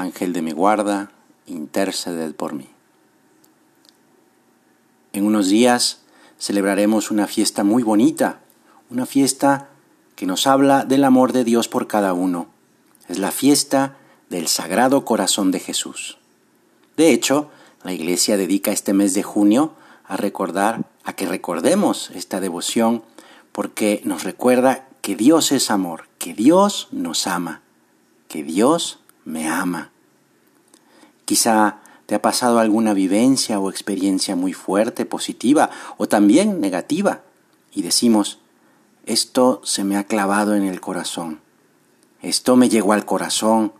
Ángel de mi guarda, interceded por mí. En unos días celebraremos una fiesta muy bonita, una fiesta que nos habla del amor de Dios por cada uno. Es la fiesta del Sagrado Corazón de Jesús. De hecho, la Iglesia dedica este mes de junio a recordar, a que recordemos esta devoción, porque nos recuerda que Dios es amor, que Dios nos ama, que Dios me ama. Quizá te ha pasado alguna vivencia o experiencia muy fuerte, positiva o también negativa, y decimos, esto se me ha clavado en el corazón, esto me llegó al corazón,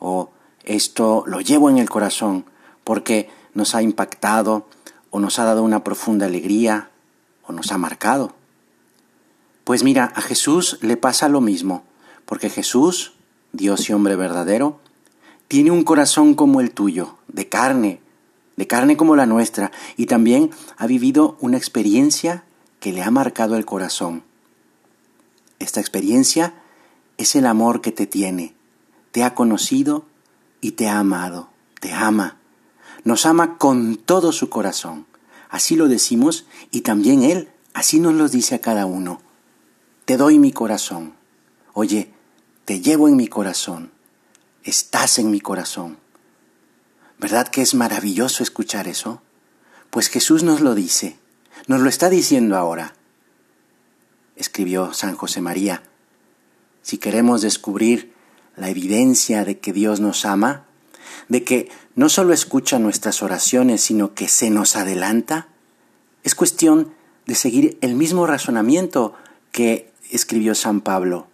o esto lo llevo en el corazón porque nos ha impactado o nos ha dado una profunda alegría o nos ha marcado. Pues mira, a Jesús le pasa lo mismo, porque Jesús, Dios y hombre verdadero, tiene un corazón como el tuyo, de carne, de carne como la nuestra, y también ha vivido una experiencia que le ha marcado el corazón. Esta experiencia es el amor que te tiene, te ha conocido y te ha amado, te ama. Nos ama con todo su corazón. Así lo decimos y también Él, así nos lo dice a cada uno. Te doy mi corazón. Oye, te llevo en mi corazón estás en mi corazón. ¿Verdad que es maravilloso escuchar eso? Pues Jesús nos lo dice, nos lo está diciendo ahora. Escribió San José María, si queremos descubrir la evidencia de que Dios nos ama, de que no solo escucha nuestras oraciones, sino que se nos adelanta, es cuestión de seguir el mismo razonamiento que escribió San Pablo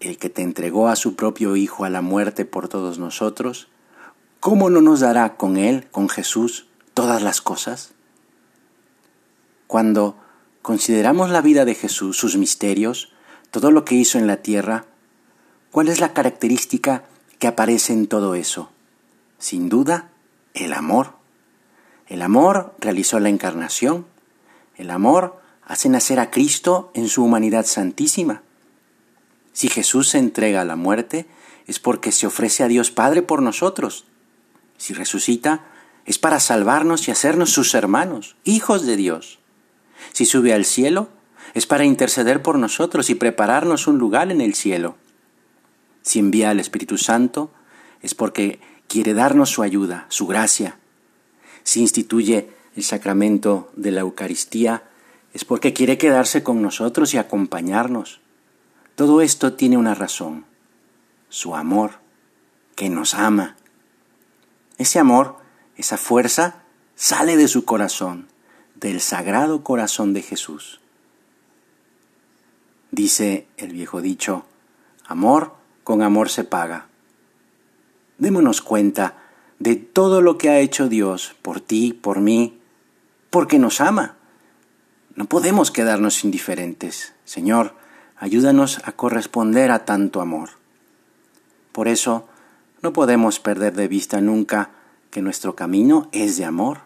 el que te entregó a su propio Hijo a la muerte por todos nosotros, ¿cómo no nos dará con Él, con Jesús, todas las cosas? Cuando consideramos la vida de Jesús, sus misterios, todo lo que hizo en la tierra, ¿cuál es la característica que aparece en todo eso? Sin duda, el amor. El amor realizó la encarnación. El amor hace nacer a Cristo en su humanidad santísima. Si Jesús se entrega a la muerte, es porque se ofrece a Dios Padre por nosotros. Si resucita, es para salvarnos y hacernos sus hermanos, hijos de Dios. Si sube al cielo, es para interceder por nosotros y prepararnos un lugar en el cielo. Si envía al Espíritu Santo, es porque quiere darnos su ayuda, su gracia. Si instituye el sacramento de la Eucaristía, es porque quiere quedarse con nosotros y acompañarnos. Todo esto tiene una razón, su amor, que nos ama. Ese amor, esa fuerza, sale de su corazón, del sagrado corazón de Jesús. Dice el viejo dicho, amor con amor se paga. Démonos cuenta de todo lo que ha hecho Dios por ti, por mí, porque nos ama. No podemos quedarnos indiferentes. Señor, Ayúdanos a corresponder a tanto amor. Por eso, no podemos perder de vista nunca que nuestro camino es de amor,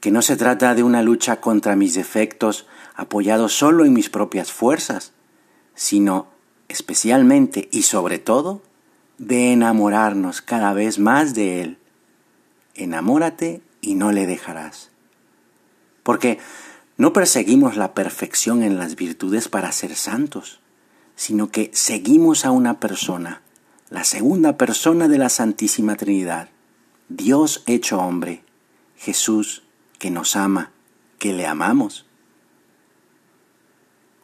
que no se trata de una lucha contra mis defectos apoyado solo en mis propias fuerzas, sino especialmente y sobre todo de enamorarnos cada vez más de Él. Enamórate y no le dejarás. Porque no perseguimos la perfección en las virtudes para ser santos, sino que seguimos a una persona, la segunda persona de la Santísima Trinidad, Dios hecho hombre, Jesús, que nos ama, que le amamos.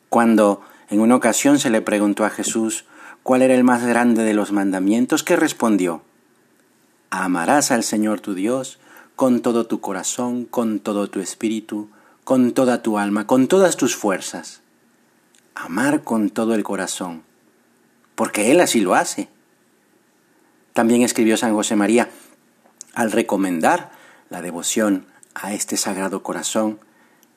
Cuando en una ocasión se le preguntó a Jesús cuál era el más grande de los mandamientos, ¿qué respondió? Amarás al Señor tu Dios con todo tu corazón, con todo tu espíritu, con toda tu alma, con todas tus fuerzas. Amar con todo el corazón, porque Él así lo hace. También escribió San José María, Al recomendar la devoción a este sagrado corazón,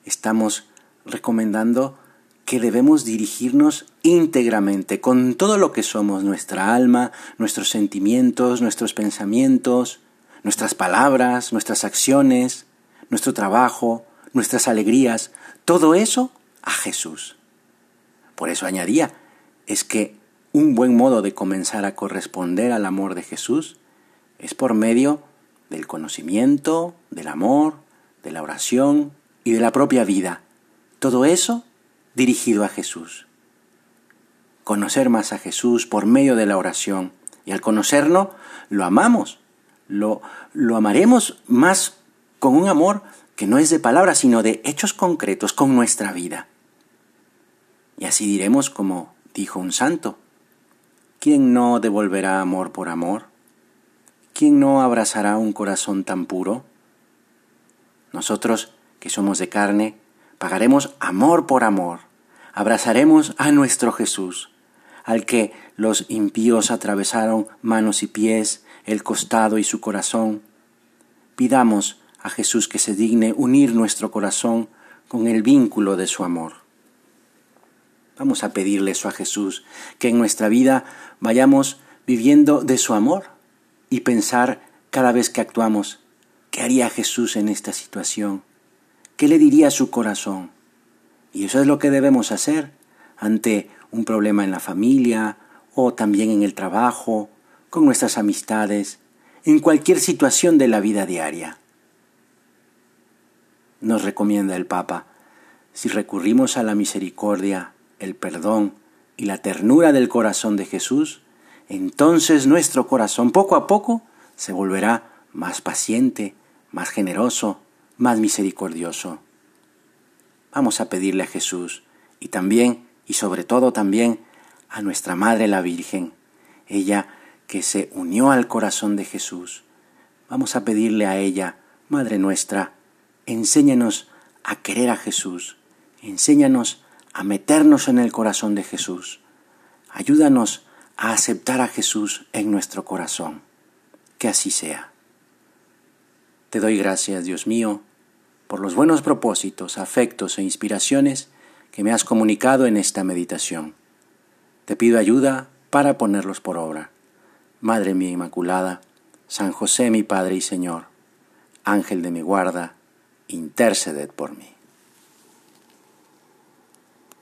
estamos recomendando que debemos dirigirnos íntegramente con todo lo que somos, nuestra alma, nuestros sentimientos, nuestros pensamientos, nuestras palabras, nuestras acciones, nuestro trabajo, nuestras alegrías, todo eso a Jesús. Por eso añadía, es que un buen modo de comenzar a corresponder al amor de Jesús es por medio del conocimiento, del amor, de la oración y de la propia vida. Todo eso dirigido a Jesús. Conocer más a Jesús por medio de la oración. Y al conocerlo, lo amamos. Lo, lo amaremos más con un amor que no es de palabras, sino de hechos concretos con nuestra vida. Y así diremos como dijo un santo, ¿quién no devolverá amor por amor? ¿Quién no abrazará un corazón tan puro? Nosotros, que somos de carne, pagaremos amor por amor, abrazaremos a nuestro Jesús, al que los impíos atravesaron manos y pies, el costado y su corazón. Pidamos a Jesús que se digne unir nuestro corazón con el vínculo de su amor. Vamos a pedirle eso a Jesús, que en nuestra vida vayamos viviendo de su amor y pensar cada vez que actuamos, ¿qué haría Jesús en esta situación? ¿Qué le diría a su corazón? Y eso es lo que debemos hacer ante un problema en la familia o también en el trabajo, con nuestras amistades, en cualquier situación de la vida diaria nos recomienda el Papa, si recurrimos a la misericordia, el perdón y la ternura del corazón de Jesús, entonces nuestro corazón poco a poco se volverá más paciente, más generoso, más misericordioso. Vamos a pedirle a Jesús y también, y sobre todo también, a nuestra Madre la Virgen, ella que se unió al corazón de Jesús. Vamos a pedirle a ella, Madre nuestra, enséñanos a querer a Jesús, enséñanos a meternos en el corazón de Jesús, ayúdanos a aceptar a Jesús en nuestro corazón. Que así sea. Te doy gracias, Dios mío, por los buenos propósitos, afectos e inspiraciones que me has comunicado en esta meditación. Te pido ayuda para ponerlos por obra. Madre mía Inmaculada, San José mi Padre y Señor, Ángel de mi guarda, interceded por mí.